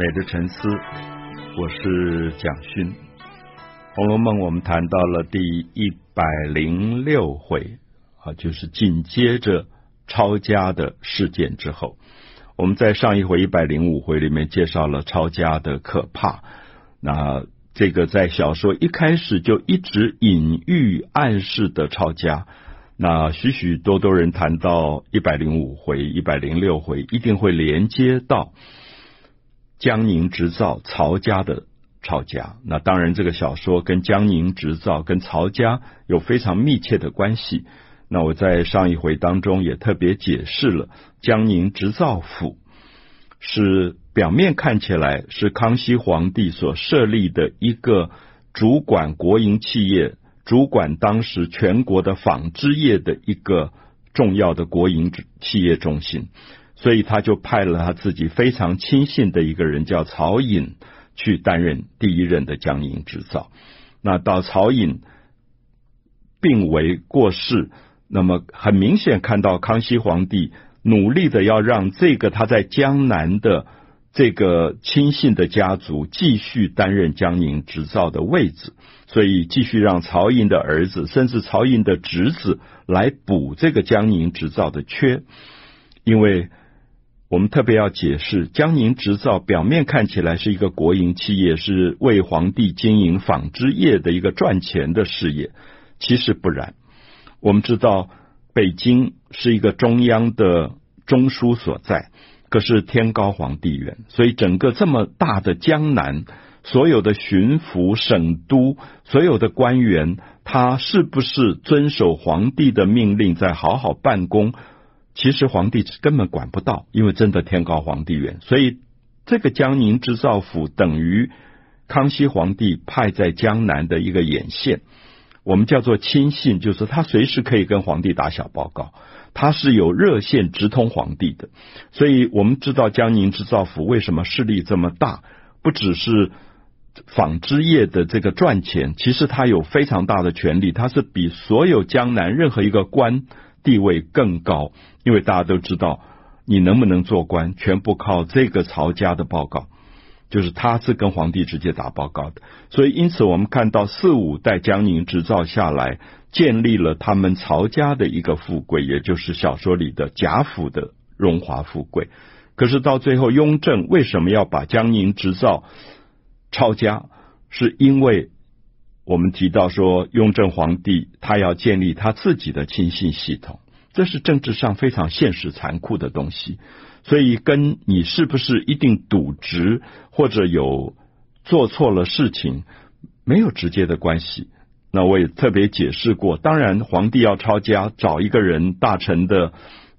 美的沉思，我是蒋勋。《红楼梦》我们谈到了第一百零六回啊，就是紧接着抄家的事件之后，我们在上一回一百零五回里面介绍了抄家的可怕。那这个在小说一开始就一直隐喻暗示的抄家。那许许多多人谈到一百零五回、一百零六回，一定会连接到江宁织造曹家的抄家。那当然，这个小说跟江宁织造跟曹家有非常密切的关系。那我在上一回当中也特别解释了，江宁织造府是表面看起来是康熙皇帝所设立的一个主管国营企业。主管当时全国的纺织业的一个重要的国营企业中心，所以他就派了他自己非常亲信的一个人叫曹寅去担任第一任的江宁织造。那到曹寅病危过世，那么很明显看到康熙皇帝努力的要让这个他在江南的这个亲信的家族继续担任江宁织造的位置。所以继续让曹寅的儿子，甚至曹寅的侄子来补这个江宁织造的缺，因为我们特别要解释，江宁织造表面看起来是一个国营企业，是为皇帝经营纺织业的一个赚钱的事业，其实不然。我们知道北京是一个中央的中枢所在，可是天高皇帝远，所以整个这么大的江南。所有的巡抚、省督，所有的官员，他是不是遵守皇帝的命令，在好好办公？其实皇帝根本管不到，因为真的天高皇帝远。所以这个江宁织造府等于康熙皇帝派在江南的一个眼线，我们叫做亲信，就是他随时可以跟皇帝打小报告，他是有热线直通皇帝的。所以我们知道江宁织造府为什么势力这么大，不只是。纺织业的这个赚钱，其实他有非常大的权力，他是比所有江南任何一个官地位更高。因为大家都知道，你能不能做官，全部靠这个曹家的报告，就是他是跟皇帝直接打报告的。所以，因此我们看到四五代江宁织造下来，建立了他们曹家的一个富贵，也就是小说里的贾府的荣华富贵。可是到最后，雍正为什么要把江宁织造抄家，是因为我们提到说，雍正皇帝他要建立他自己的亲信系统，这是政治上非常现实残酷的东西，所以跟你是不是一定渎职或者有做错了事情没有直接的关系。那我也特别解释过，当然皇帝要抄家，找一个人大臣的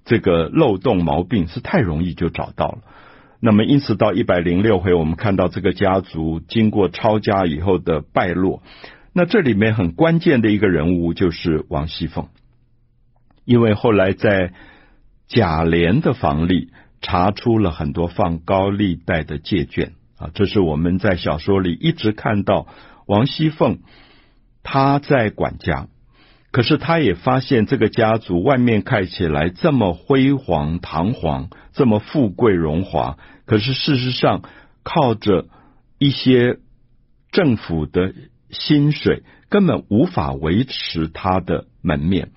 这个漏洞毛病是太容易就找到了。那么，因此到一百零六回，我们看到这个家族经过抄家以后的败落。那这里面很关键的一个人物就是王熙凤，因为后来在贾琏的房里查出了很多放高利贷的借券啊，这是我们在小说里一直看到王熙凤她在管家。可是他也发现这个家族外面看起来这么辉煌堂皇，这么富贵荣华，可是事实上靠着一些政府的薪水，根本无法维持他的门面。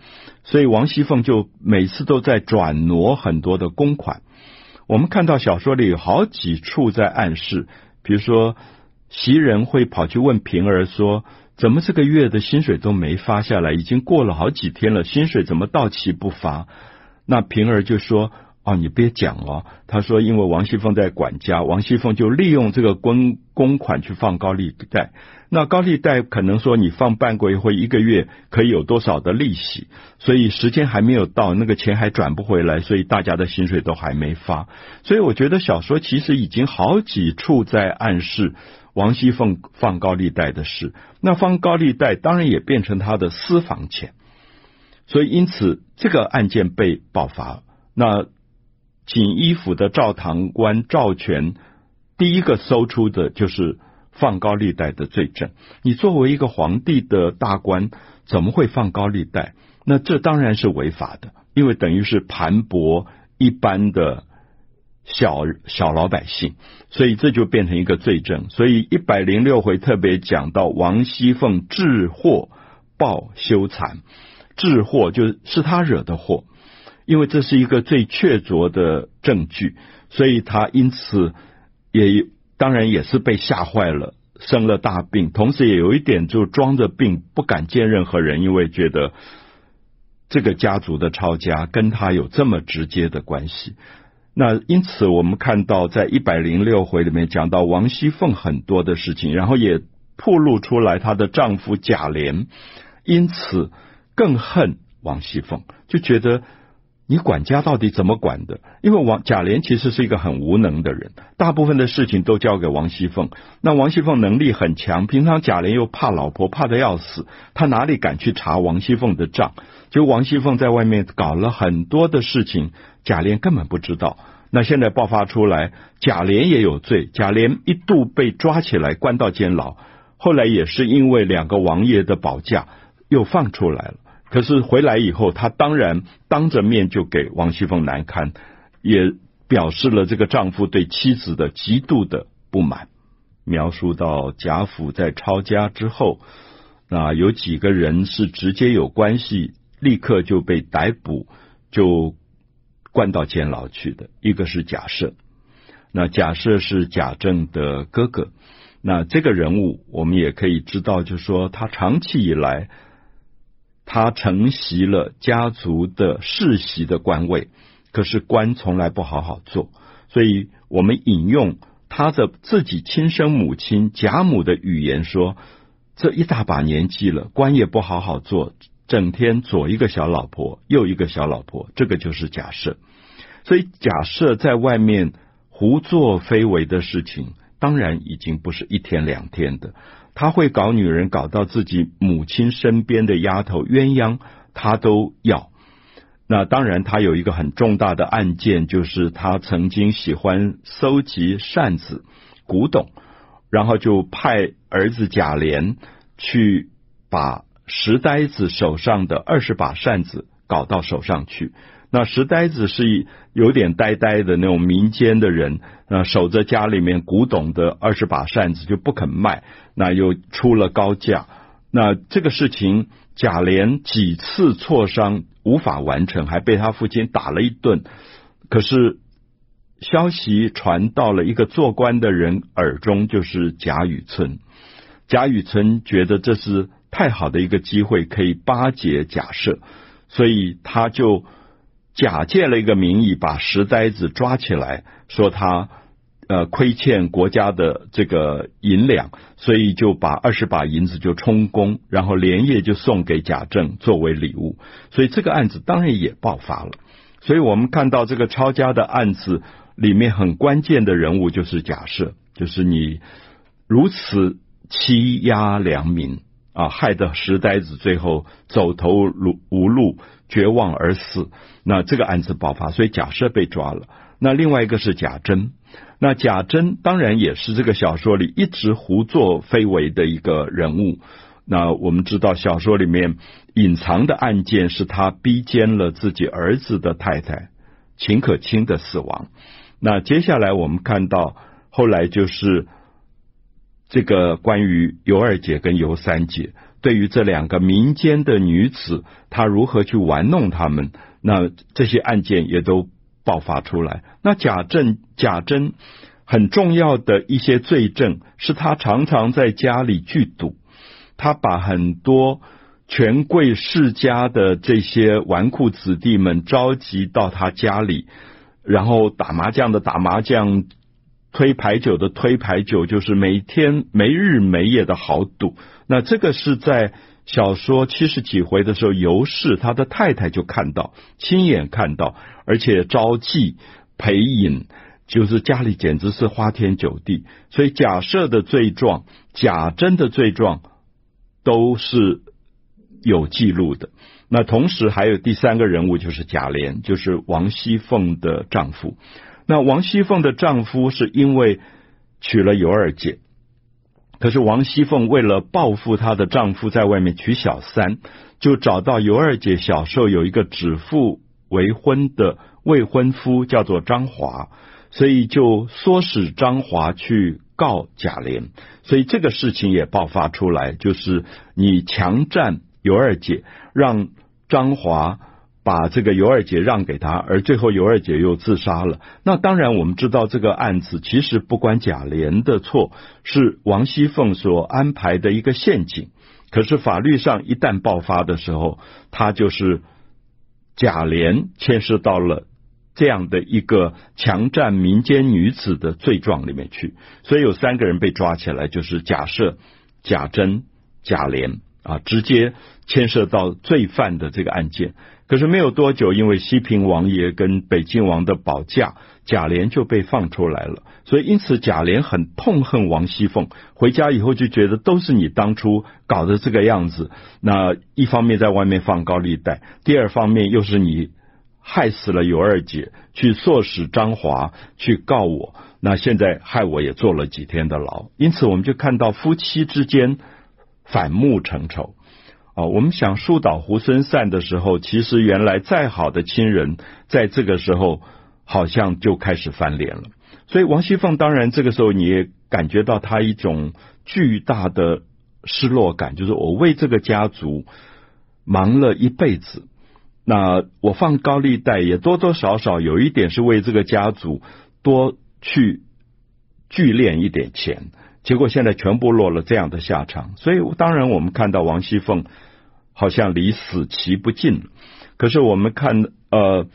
所以王熙凤就每次都在转挪很多的公款。我们看到小说里有好几处在暗示，比如说袭人会跑去问平儿说。怎么这个月的薪水都没发下来？已经过了好几天了，薪水怎么到期不发？那平儿就说：“哦，你别讲哦。”他说：“因为王熙凤在管家，王熙凤就利用这个公公款去放高利贷。那高利贷可能说你放半个月或一个月可以有多少的利息，所以时间还没有到，那个钱还转不回来，所以大家的薪水都还没发。所以我觉得小说其实已经好几处在暗示。”王熙凤放高利贷的事，那放高利贷当然也变成他的私房钱，所以因此这个案件被爆发。那锦衣府的赵堂官赵全第一个搜出的就是放高利贷的罪证。你作为一个皇帝的大官，怎么会放高利贷？那这当然是违法的，因为等于是盘剥一般的小小老百姓，所以这就变成一个罪证。所以一百零六回特别讲到王熙凤治祸报修残，治祸就是他惹的祸，因为这是一个最确凿的证据，所以他因此也当然也是被吓坏了，生了大病，同时也有一点就装着病不敢见任何人，因为觉得这个家族的抄家跟他有这么直接的关系。那因此，我们看到在一百零六回里面讲到王熙凤很多的事情，然后也暴露出来她的丈夫贾琏，因此更恨王熙凤，就觉得你管家到底怎么管的？因为王贾琏其实是一个很无能的人，大部分的事情都交给王熙凤。那王熙凤能力很强，平常贾琏又怕老婆，怕得要死，他哪里敢去查王熙凤的账？就王熙凤在外面搞了很多的事情。贾琏根本不知道，那现在爆发出来，贾琏也有罪。贾琏一度被抓起来关到监牢，后来也是因为两个王爷的保驾，又放出来了。可是回来以后，他当然当着面就给王熙凤难堪，也表示了这个丈夫对妻子的极度的不满。描述到贾府在抄家之后，那有几个人是直接有关系，立刻就被逮捕，就。关到监牢去的，一个是贾赦，那贾赦是贾政的哥哥，那这个人物我们也可以知道，就是说他长期以来他承袭了家族的世袭的官位，可是官从来不好好做，所以我们引用他的自己亲生母亲贾母的语言说：这一大把年纪了，官也不好好做。整天左一个小老婆，右一个小老婆，这个就是假设。所以假设在外面胡作非为的事情，当然已经不是一天两天的。他会搞女人，搞到自己母亲身边的丫头鸳鸯，他都要。那当然，他有一个很重大的案件，就是他曾经喜欢搜集扇子、古董，然后就派儿子贾琏去把。石呆子手上的二十把扇子搞到手上去，那石呆子是有点呆呆的那种民间的人，那守着家里面古董的二十把扇子就不肯卖，那又出了高价，那这个事情贾琏几次磋商无法完成，还被他父亲打了一顿。可是消息传到了一个做官的人耳中，就是贾雨村。贾雨村觉得这是。太好的一个机会可以巴结贾赦，所以他就假借了一个名义，把石呆子抓起来，说他呃亏欠国家的这个银两，所以就把二十把银子就充公，然后连夜就送给贾政作为礼物。所以这个案子当然也爆发了。所以我们看到这个抄家的案子里面很关键的人物就是贾赦，就是你如此欺压良民。啊，害得石呆子最后走投无路，绝望而死。那这个案子爆发，所以贾赦被抓了。那另外一个是贾珍，那贾珍当然也是这个小说里一直胡作非为的一个人物。那我们知道小说里面隐藏的案件是他逼奸了自己儿子的太太秦可卿的死亡。那接下来我们看到后来就是。这个关于尤二姐跟尤三姐，对于这两个民间的女子，她如何去玩弄她们，那这些案件也都爆发出来。那贾政、贾珍很重要的一些罪证，是他常常在家里聚赌，他把很多权贵世家的这些纨绔子弟们召集到他家里，然后打麻将的打麻将。推牌九的推牌九，就是每天没日没夜的豪赌。那这个是在小说七十几回的时候，尤氏他的太太就看到，亲眼看到，而且招妓陪饮，就是家里简直是花天酒地。所以贾赦的罪状、贾珍的罪状都是有记录的。那同时还有第三个人物，就是贾琏，就是王熙凤的丈夫。那王熙凤的丈夫是因为娶了尤二姐，可是王熙凤为了报复她的丈夫在外面娶小三，就找到尤二姐小时候有一个指腹为婚的未婚夫，叫做张华，所以就唆使张华去告贾琏，所以这个事情也爆发出来，就是你强占尤二姐，让张华把这个尤二姐让给他，而最后尤二姐又自杀了。那当然，我们知道这个案子其实不关贾琏的错，是王熙凤所安排的一个陷阱。可是法律上一旦爆发的时候，他就是贾琏牵涉到了这样的一个强占民间女子的罪状里面去，所以有三个人被抓起来，就是假设、贾珍、贾琏啊，直接牵涉到罪犯的这个案件。可是没有多久，因为西平王爷跟北静王的保驾，贾琏就被放出来了。所以因此，贾琏很痛恨王熙凤。回家以后就觉得都是你当初搞的这个样子。那一方面在外面放高利贷，第二方面又是你害死了尤二姐，去唆使张华去告我。那现在害我也坐了几天的牢。因此，我们就看到夫妻之间反目成仇。啊，我们想树倒猢狲散的时候，其实原来再好的亲人，在这个时候好像就开始翻脸了。所以王熙凤当然这个时候你也感觉到她一种巨大的失落感，就是我为这个家族忙了一辈子，那我放高利贷也多多少少有一点是为这个家族多去聚敛一点钱。结果现在全部落了这样的下场，所以当然我们看到王熙凤好像离死期不近。可是我们看呃，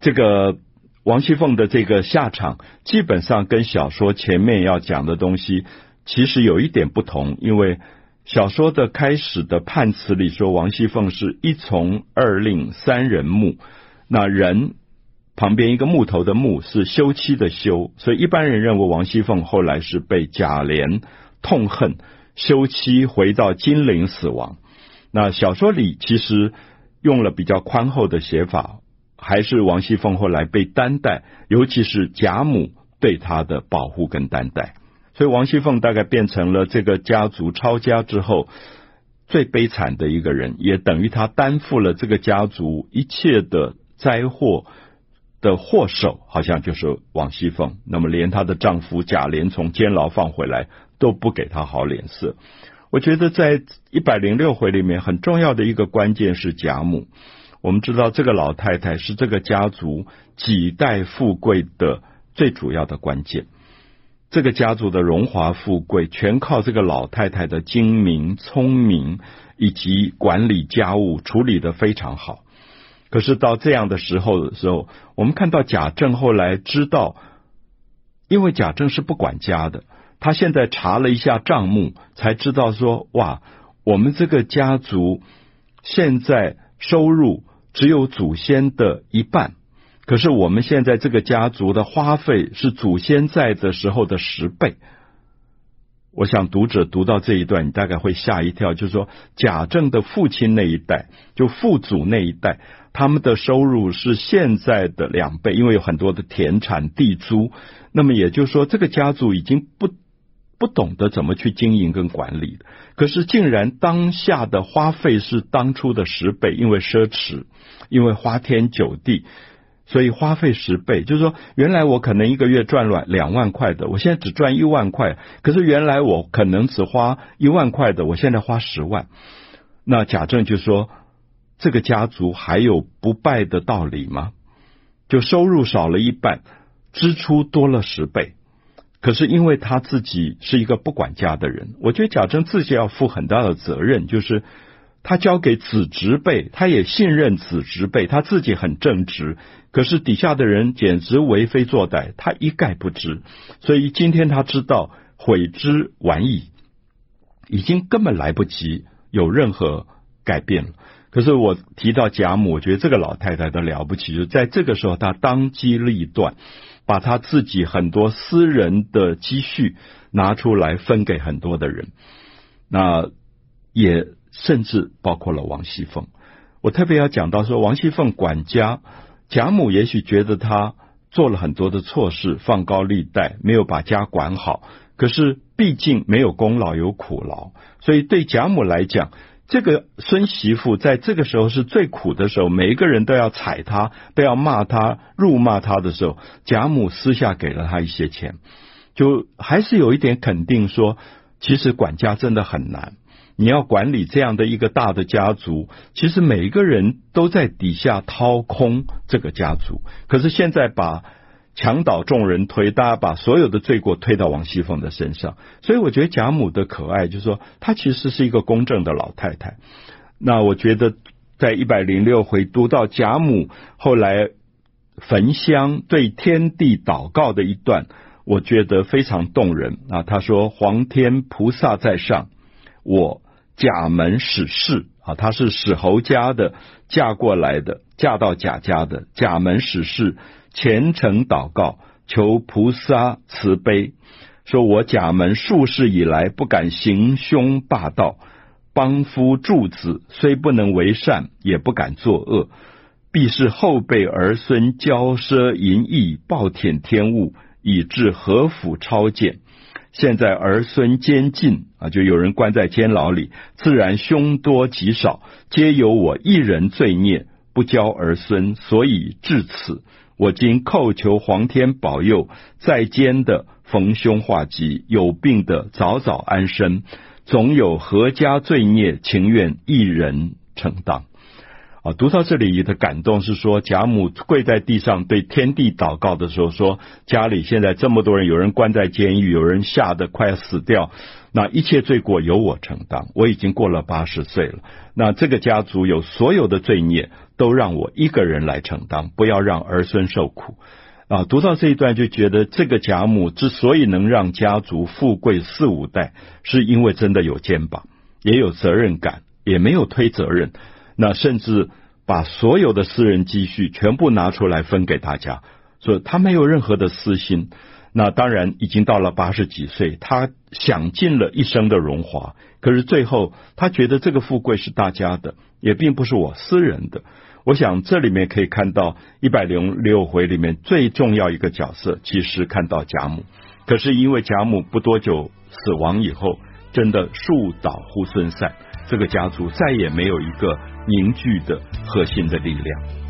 这个王熙凤的这个下场，基本上跟小说前面要讲的东西其实有一点不同，因为小说的开始的判词里说王熙凤是一从二令三人木，那人。旁边一个木头的木是休妻的休，所以一般人认为王熙凤后来是被贾琏痛恨，休妻回到金陵死亡。那小说里其实用了比较宽厚的写法，还是王熙凤后来被担待，尤其是贾母对她的保护跟担待，所以王熙凤大概变成了这个家族抄家之后最悲惨的一个人，也等于她担负了这个家族一切的灾祸。的祸首好像就是王熙凤，那么连她的丈夫贾琏从监牢放回来都不给她好脸色。我觉得在一百零六回里面很重要的一个关键是贾母。我们知道这个老太太是这个家族几代富贵的最主要的关键，这个家族的荣华富贵全靠这个老太太的精明、聪明以及管理家务处理得非常好。可是到这样的时候的时候，我们看到贾政后来知道，因为贾政是不管家的，他现在查了一下账目，才知道说，哇，我们这个家族现在收入只有祖先的一半，可是我们现在这个家族的花费是祖先在的时候的十倍。我想读者读到这一段，你大概会吓一跳，就是说贾政的父亲那一代，就父祖那一代，他们的收入是现在的两倍，因为有很多的田产地租。那么也就是说，这个家族已经不不懂得怎么去经营跟管理，可是竟然当下的花费是当初的十倍，因为奢侈，因为花天酒地。所以花费十倍，就是说，原来我可能一个月赚了两万块的，我现在只赚一万块。可是原来我可能只花一万块的，我现在花十万。那贾政就说：“这个家族还有不败的道理吗？就收入少了一半，支出多了十倍。可是因为他自己是一个不管家的人，我觉得贾政自己要负很大的责任，就是。”他交给子侄辈，他也信任子侄辈，他自己很正直，可是底下的人简直为非作歹，他一概不知。所以今天他知道悔之晚矣，已经根本来不及有任何改变了。可是我提到贾母，我觉得这个老太太的了不起，就在这个时候，她当机立断，把他自己很多私人的积蓄拿出来分给很多的人，那也。甚至包括了王熙凤，我特别要讲到说，王熙凤管家，贾母也许觉得她做了很多的错事，放高利贷，没有把家管好。可是毕竟没有功劳有苦劳，所以对贾母来讲，这个孙媳妇在这个时候是最苦的时候，每一个人都要踩她，都要骂她、辱骂她的时候，贾母私下给了她一些钱，就还是有一点肯定说，其实管家真的很难。你要管理这样的一个大的家族，其实每一个人都在底下掏空这个家族。可是现在把墙倒众人推，大家把所有的罪过推到王熙凤的身上，所以我觉得贾母的可爱，就是说她其实是一个公正的老太太。那我觉得在一百零六回读到贾母后来焚香对天地祷告的一段，我觉得非常动人啊。她说：“皇天菩萨在上，我贾门史氏啊，她是史侯家的嫁过来的，嫁到贾家的贾门史氏。”虔诚祷告，求菩萨慈悲，说我贾门数世以来不敢行凶霸道，帮夫助子，虽不能为善，也不敢作恶，必是后辈儿孙骄奢淫逸，暴殄天物，以致何府抄检。现在儿孙监禁啊，就有人关在监牢里，自然凶多吉少，皆由我一人罪孽，不教儿孙，所以至此。我今叩求皇天保佑，在监的逢凶化吉，有病的早早安身，总有阖家罪孽，情愿一人承担。啊，读到这里的感动是说，贾母跪在地上对天地祷告的时候说：家里现在这么多人，有人关在监狱，有人吓得快要死掉。那一切罪过由我承担，我已经过了八十岁了。那这个家族有所有的罪孽，都让我一个人来承担，不要让儿孙受苦。啊，读到这一段就觉得，这个贾母之所以能让家族富贵四五代，是因为真的有肩膀，也有责任感，也没有推责任。那甚至把所有的私人积蓄全部拿出来分给大家，所以他没有任何的私心。那当然已经到了八十几岁，他享尽了一生的荣华，可是最后他觉得这个富贵是大家的，也并不是我私人的。我想这里面可以看到一百零六回里面最重要一个角色，其实看到贾母。可是因为贾母不多久死亡以后，真的树倒猢狲散，这个家族再也没有一个凝聚的核心的力量。